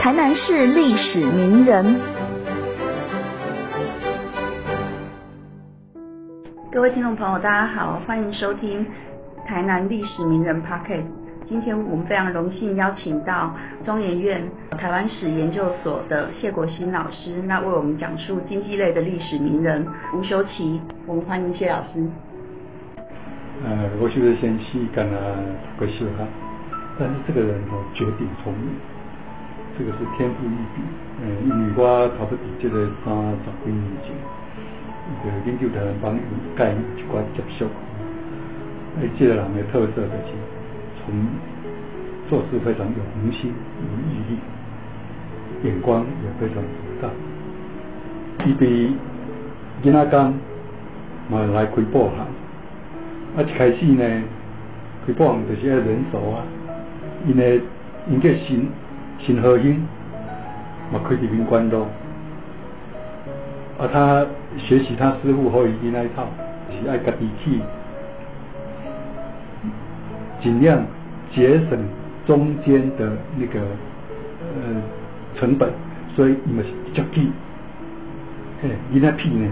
台南市历史名人。各位听众朋友，大家好，欢迎收听台南历史名人 Pocket。今天我们非常荣幸邀请到中研院台湾史研究所的谢国新老师，那为我们讲述经济类的历史名人吴修齐。我们欢迎谢老师。呃，我觉得先去跟他过秀哈，但是这个人哦绝顶聪明，这个是天赋异禀。嗯，因为我差不多即个三十几年前，个研究台湾帮有盖一寡接触，哎，这个人的特色就是从做事非常有恒心、有毅力，眼光也非常独到。伊比囡仔刚嘛来开报行。啊，一开始呢，开播就是要人手啊，因为因个新新核心嘛开伫民关咯，啊，他学习他师傅何以琍那一套，是爱家己去，尽量节省中间的那个呃成本，所以伊嘛是足记，嘿，伊那片呢，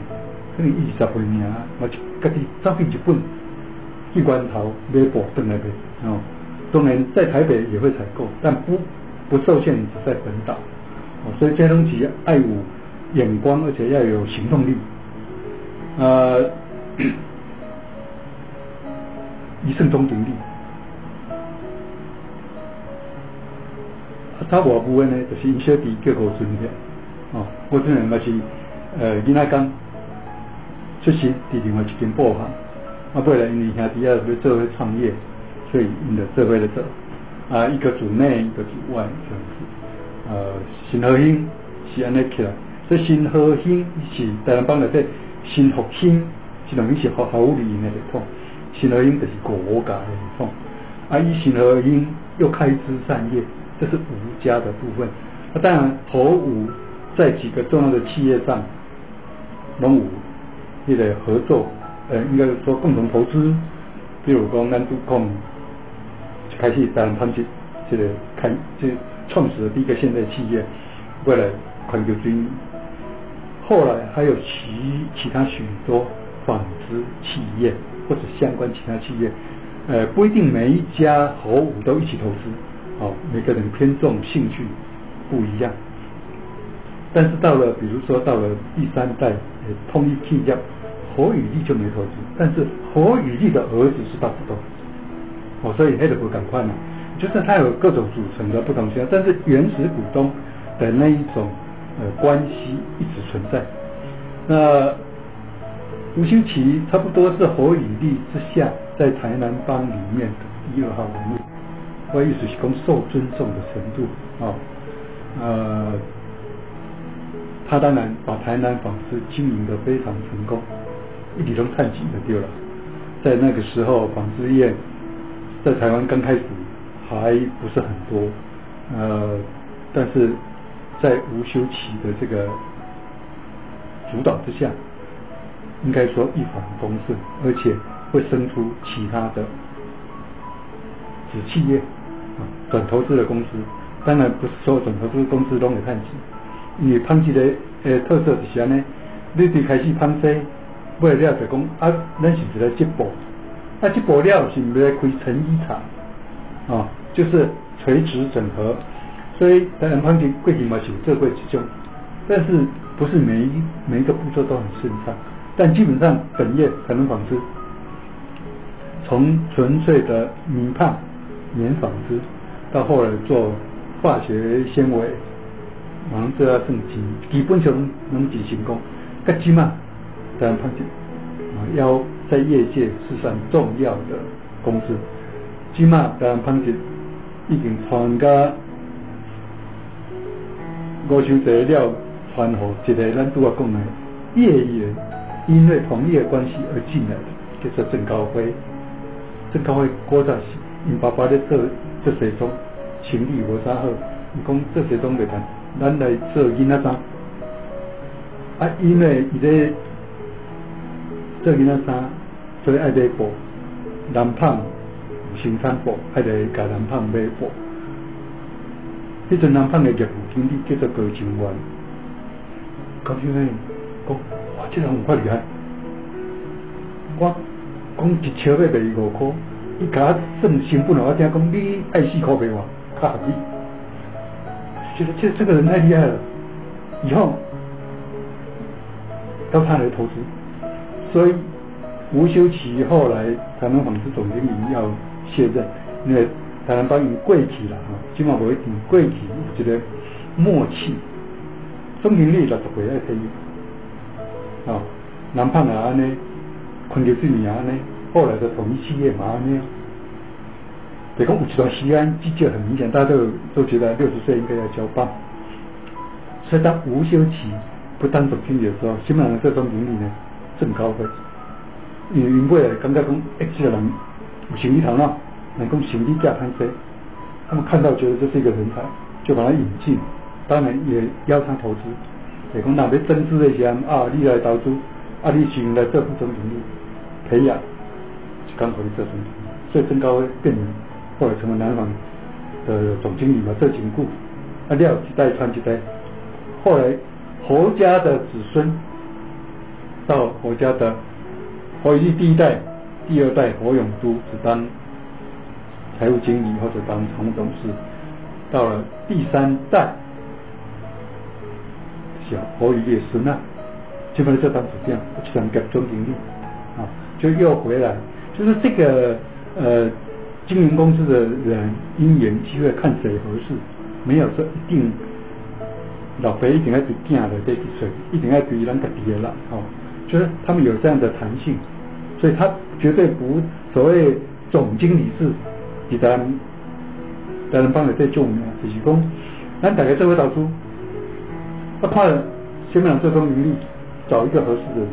可能二十岁尔，我就家己走去日本。去关头买布登那边哦，当然在台北也会采购，但不不受限只在本岛哦，所以这东西爱有眼光，而且要有行动力，呃，一胜中独立。啊，他外部分呢，就是因小弟叫何春的哦，我这人嘛是呃，伊那刚出身伫另外一间布行。啊，后来因为兄弟要要做会创业，所以因着做会了做，啊，一个主内，一个主外这样子。呃，新核心是安尼起来，所以新核心是台湾帮内底新复兴，是等于是好好理的系统。新核心就是国家的痛，啊，以新核心又开枝散叶，这是吴家的部分。那当然，和吴在几个重要的企业上，拢有迄个合作。呃，应该说共同投资，比如讲，咱都讲开始当他们就这个开这创始的第一个现代企业，为了环球军，后来还有其其他许多纺织企业或者相关其他企业，呃，不一定每一家和五都一起投资，哦，每个人偏重兴趣不一样，但是到了比如说到了第三代，呃，通一企业。何宇立就没投资，但是何宇立的儿子是大股东，哦，所以黑的不赶快嘛，就是他有各种组成的不同性，但是原始股东的那一种呃关系一直存在。那吴兴奇差不多是侯宇立之下，在台南帮里面的第二号人物，我意思是讲受尊重的程度啊，呃，他当然把台南纺织经营的非常成功。一笔中探几的丢了，在那个时候，纺织业在台湾刚开始还不是很多，呃，但是在吴修齐的这个主导之下，应该说一帆风顺，而且会生出其他的子企业啊，转投资的公司。当然不是所有转投资公司都有探几，因为潘记的呃特色是啥呢？你最开始潘西。为了就讲啊，咱是一个接步，啊，接步了是要来开成衣厂，啊，就是垂直整合，所以当然潘金贵体嘛是这贵之中，但是不是每一每一个步骤都很顺畅，但基本上本业才能纺织，从纯粹的棉帕棉纺织，到后来做化学纤维，马上就要升级，基本上能进成功，格起嘛。台湾纺织啊，要在业界是算重要的公司。起码台湾纺织已经传家五修材料传好一个咱拄啊讲的业员，因为同业关系而进来的，叫做郑高辉。郑高辉古早是因爸爸咧做做西装，生意无啥好，伊讲做西装袂谈，咱来做囡仔衫。啊，因为伊咧。做囡仔衫，所以爱买布，男胖生产布，爱来甲男胖买布。迄阵南方的业务经理叫做高清元，高清元讲，哇，这人有法厉害，我讲一车要卖五箍，伊甲我算成本我听讲你爱四箍卖我，较合理。觉得这这个人太厉害了，以后要他来投资，所以吴修齐后来台湾纺织总经理要卸任，因为台湾帮伊贵气了哈，起码我一定贵气，有一个默契，总经理六十岁爱退役，啊，南胖也安尼，昆牛水也安尼，后来的统一企业嘛安尼。北讲有一段时间绩效很明显，大家都都觉得六十岁应该要交棒。所以当吴修齐不当总经理的时候，基本上这总经理呢正高分。因为因为感觉讲，哎，这个人有生意头脑，能够生意价攀升，他们看到觉得这是一个人才，就把他引进，当然也邀他投资。也讲那边增资的时啊，你来投资，啊，你请来做副总经理，培养，就刚好你做总经理，所以曾高辉变。后来成为南方的总经理嘛，这经过，啊料一代传一代，后来侯家的子孙到侯家的侯玉第一代、第二代侯永都只当财务经理或者当常务董事，到了第三代小侯玉的孙啊，基本上就当主将，就当个总经理啊，就又回来，就是这个呃。经营公司的人因缘机会看谁合适，没有说一定老辈一定要对囝的对谁，一定要对人家爹了哦，就是他们有这样的弹性，所以他绝对不所谓总经理制比咱咱人帮的最重要，就是讲咱大家做位导出，他怕先让这种能力找一个合适的人，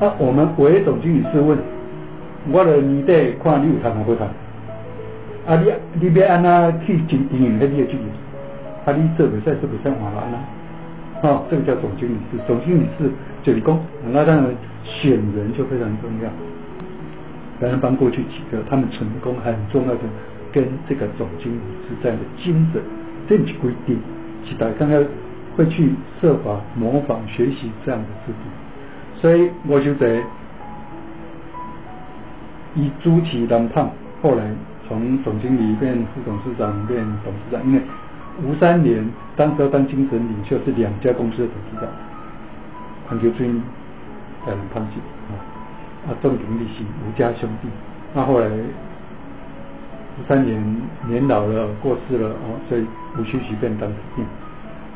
那我们为总经理是问，我的你得看你有谈还不谈？啊，你你要安那去经营那你的经营，啊，你做袂使做袂使换安那，哦，这个叫总经理是总经理是就是讲，那当然选人就非常重要。当然帮过去几个他们成功很重要的跟这个总经理是这样的精神，这是规定，是大家要会去设法模仿学习这样的制度。所以我就在以朱祁南胖后来。从总经理变副董事长变董事长，因为吴三连当时当精神领袖是两家公司的董事长，环球军在胖子啊，啊总经理是吴家兄弟，那后来吴三连年老了过世了哦，所以吴修齐变当主任，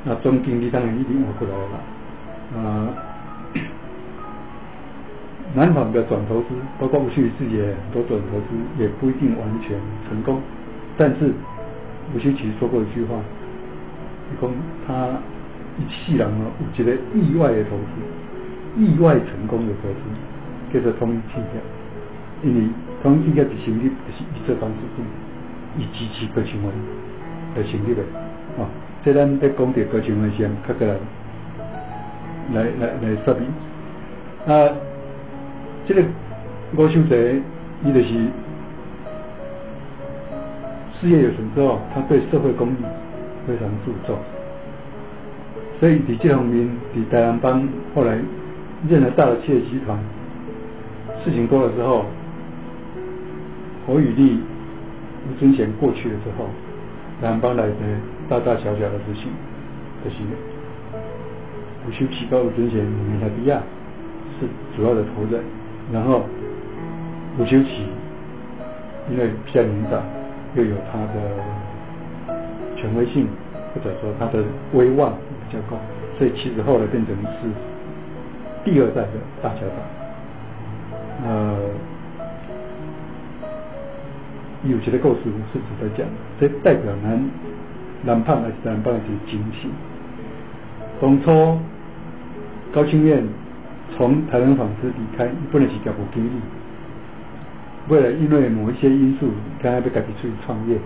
那总经理当然一定活过来了，啊。南纺的转投资，包括吴修自己也很多转投资，也不一定完全成功。但是吴修其实说过一句话，讲他一世人哦，有一个意外的投资，意外成功的投资，叫做通气业。因为通气业的成立就是以这方式做，以支持高清湾的成立的。哦，这咱在讲到高清湾先，较过来来来来说明啊。这个吴修泽，伊就是事业有成之后，他对社会公益非常注重，所以李建宏明，李台湾帮后来任了大的企业集团，事情多了之后，侯宇立、吴尊贤过去了之后，台湾帮来的大大小小的事情，就是吴修齐跟吴尊贤、米拉比亚是主要的头人。然后吴修齐，因为比较年长，又有他的权威性，或者说他的威望比较高，所以其实后来变成是第二代的大家长。呃，有些的构思是值得讲，这代表南南派还是南胖的精气。当初高清院。从台湾纺织离开，不能是叫吴经理。为了因为某一些因素，刚刚要家己出去创业。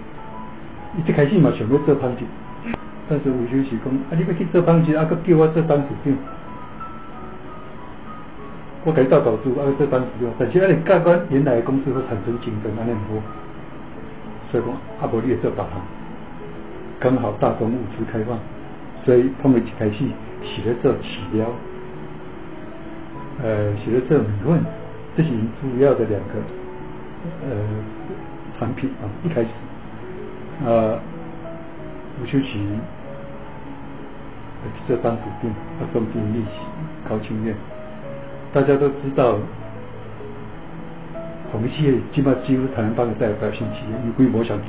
一开始嘛想要做纺织，但是吴修齐讲，啊你要去做纺织，啊，佮叫我做当主长。我改到导主，啊做当主长，但是啊你甲阮原来的公司会产生竞争，安尼唔好。所以讲，啊无你也做别行。刚好大宗物资开放，所以他们一开始写了做饲料，呃，写了做米粉，这是主要的两个呃产品啊。一开始，呃，吴秋琪这当主病，他送进逆袭高清院，大家都知道。同企业基本几乎台湾帮的代表性企业，因规模上大，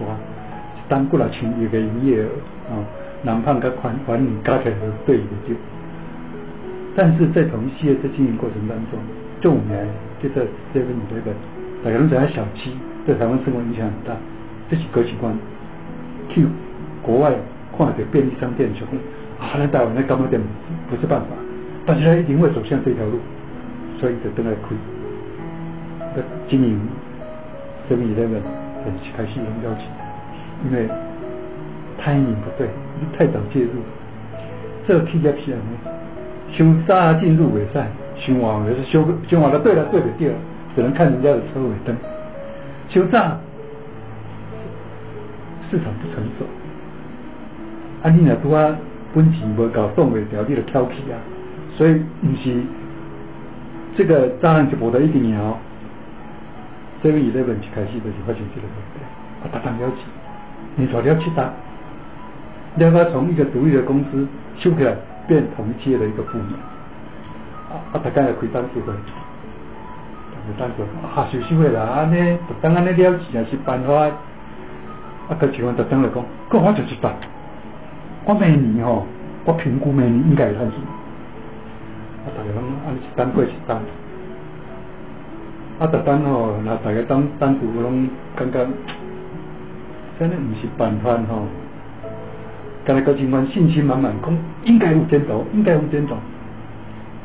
单过来千亿个营业额啊，南胖跟环环宇加起来都对的就。但是在同企业在经营过程当中，这五年就在 seven eleven，大家拢知影小七对台湾生活影响很大，这是国际观。去国外看到便利商店时候，啊，咱台湾那干嘛店不是办法，但是他一定会走向这条路，所以就等来开。经营生意那个很开始很要紧，因为 timing 不对，太早介入，这个 T 加 P 呢，修早进入尾赛，修晚也是修修晚了对了对的对了，只能看人家的车尾灯，修早市场不成熟，啊你若拄啊本钱无够动袂掉，你就挑起啊，所以唔是这个当然就博得一定赢哦。这个以那本去开始的就发现这个问题，啊，大单了起，你做了七单，两个从一个独立的公司修起来变同阶的一个部门，啊啊，大家要开单子会，开单子啊，休息会啦，安尼，当安尼了起也是办法，啊，个情况就等来讲，个我就一单，我明年吼，我评估明年应该会赚钱，啊，大家拢按一单过一单。啊，特单吼，那大家当单独拢感觉，真的不是办法吼。刚才高警官信心满满，讲应该有监督，应该有监督。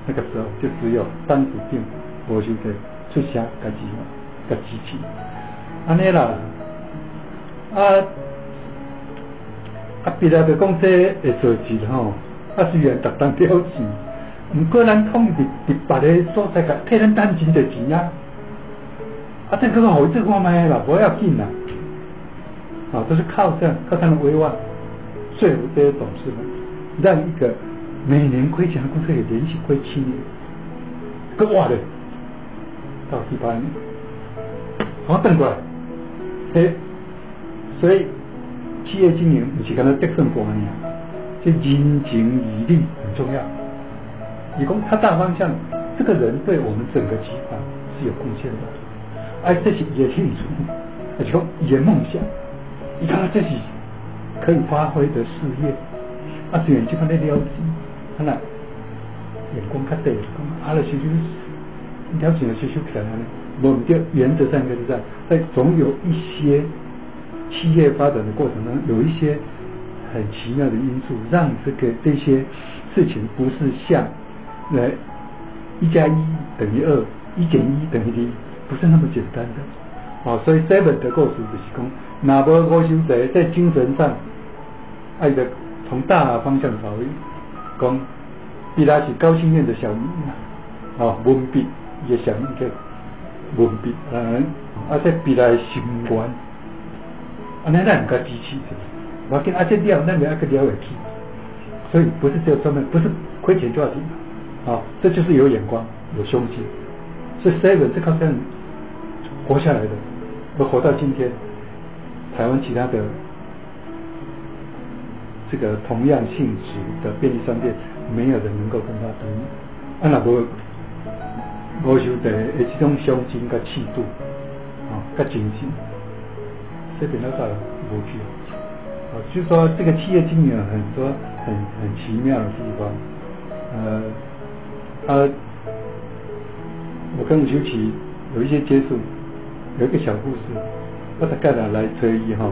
那个时候就只有单独定，我就在出声，家己个支持。安尼啦，啊啊，别来的公司会做钱吼，啊虽然特单了钱，毋过咱统一伫别个所在个替咱担钱就钱啊。啊，这个好，这个买了，不要紧了，啊，都是靠这样，靠他的威望，税务这些董事们，让一个每年亏钱的公司也连续亏七年，个哇的，到第八年，好等过来，哎，所以企业经营不是跟他得胜观念，就人情义理很重要。以供他大方向，这个人对我们整个集团是有贡献的。哎，这是也清楚，而且也梦想，你看他这是可以发挥的事业，啊，虽然就看那了解，看来眼光较对，讲啊，了修了解了修修起来呢，我们就原则上就是在，在总有一些企业发展的过程中，有一些很奇妙的因素，让这个这些事情不是像来一加一等于二，一减一等于零。不是那么简单的，哦，所以 seven 的故事就是讲，哪无高修者在精神上，爱的从大方向考虑，讲，比拉是高清院的小名啊，文笔。也想一个文笔，嗯，而且比来心愿，啊，那那唔该支持的，我跟阿这了，那你阿个了会去，所以不是只有专门，不是亏钱就要停，啊，这就是有眼光，有胸襟，所以 seven 这靠这样。活下来的，而活到今天，台湾其他的这个同样性质的便利商店，没有人能够跟他比。啊，那无无受的这种胸襟跟气度啊，跟精神，这边那个无去。啊，就说这个企业经营很多很很奇妙的地方。呃，他我跟吴秋琪有一些接触。有一个小故事，我大概来来催伊哈，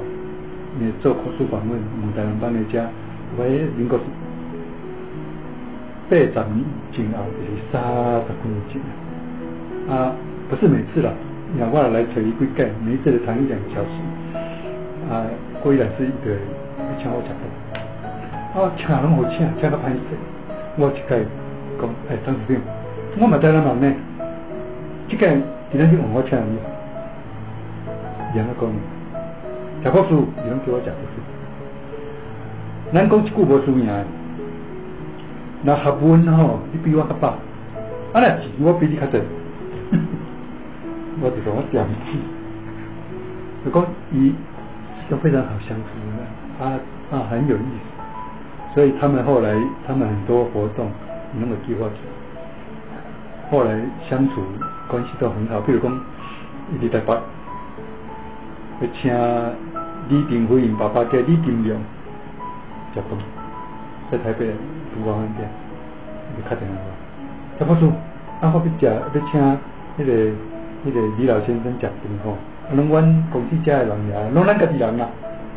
你做口述访问，问台湾帮你家，喂，民国八十年前后就是三十几年前啊，不是每次了，两我来催伊几盖，每一次的谈一两个小时，啊，过一两次一个人请我吃饭，啊，请拢好请，请到歹势，我一盖讲，哎，张主任，我嘛在那忙呢，这个今天就问我请你。两个讲，贾博士，你能给我讲故事？咱讲一句无输赢，那学问吼，你比我较饱，啊那钱我比你较多，我就讲我点起，就讲伊都非常好相处的，啊啊很有意思，所以他们后来他们很多活动那么计划，后来相处关系都很好，比如讲一直在北，要请李登辉因爸爸叫李金良。食饭，在台北烛光饭店，就打电话，他不说，啊，我要食，要请迄个迄个李老先生食饭吼，啊，拢阮公司家的人呀，拢咱家己人啦，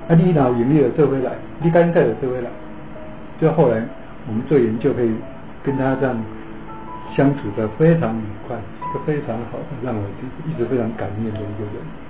啊，你若有闲你就做回来，你干脆就做回来，就后来我们做研究可以跟他这样相处的非常愉快，是个非常好的，让我一直非常感念的一个人。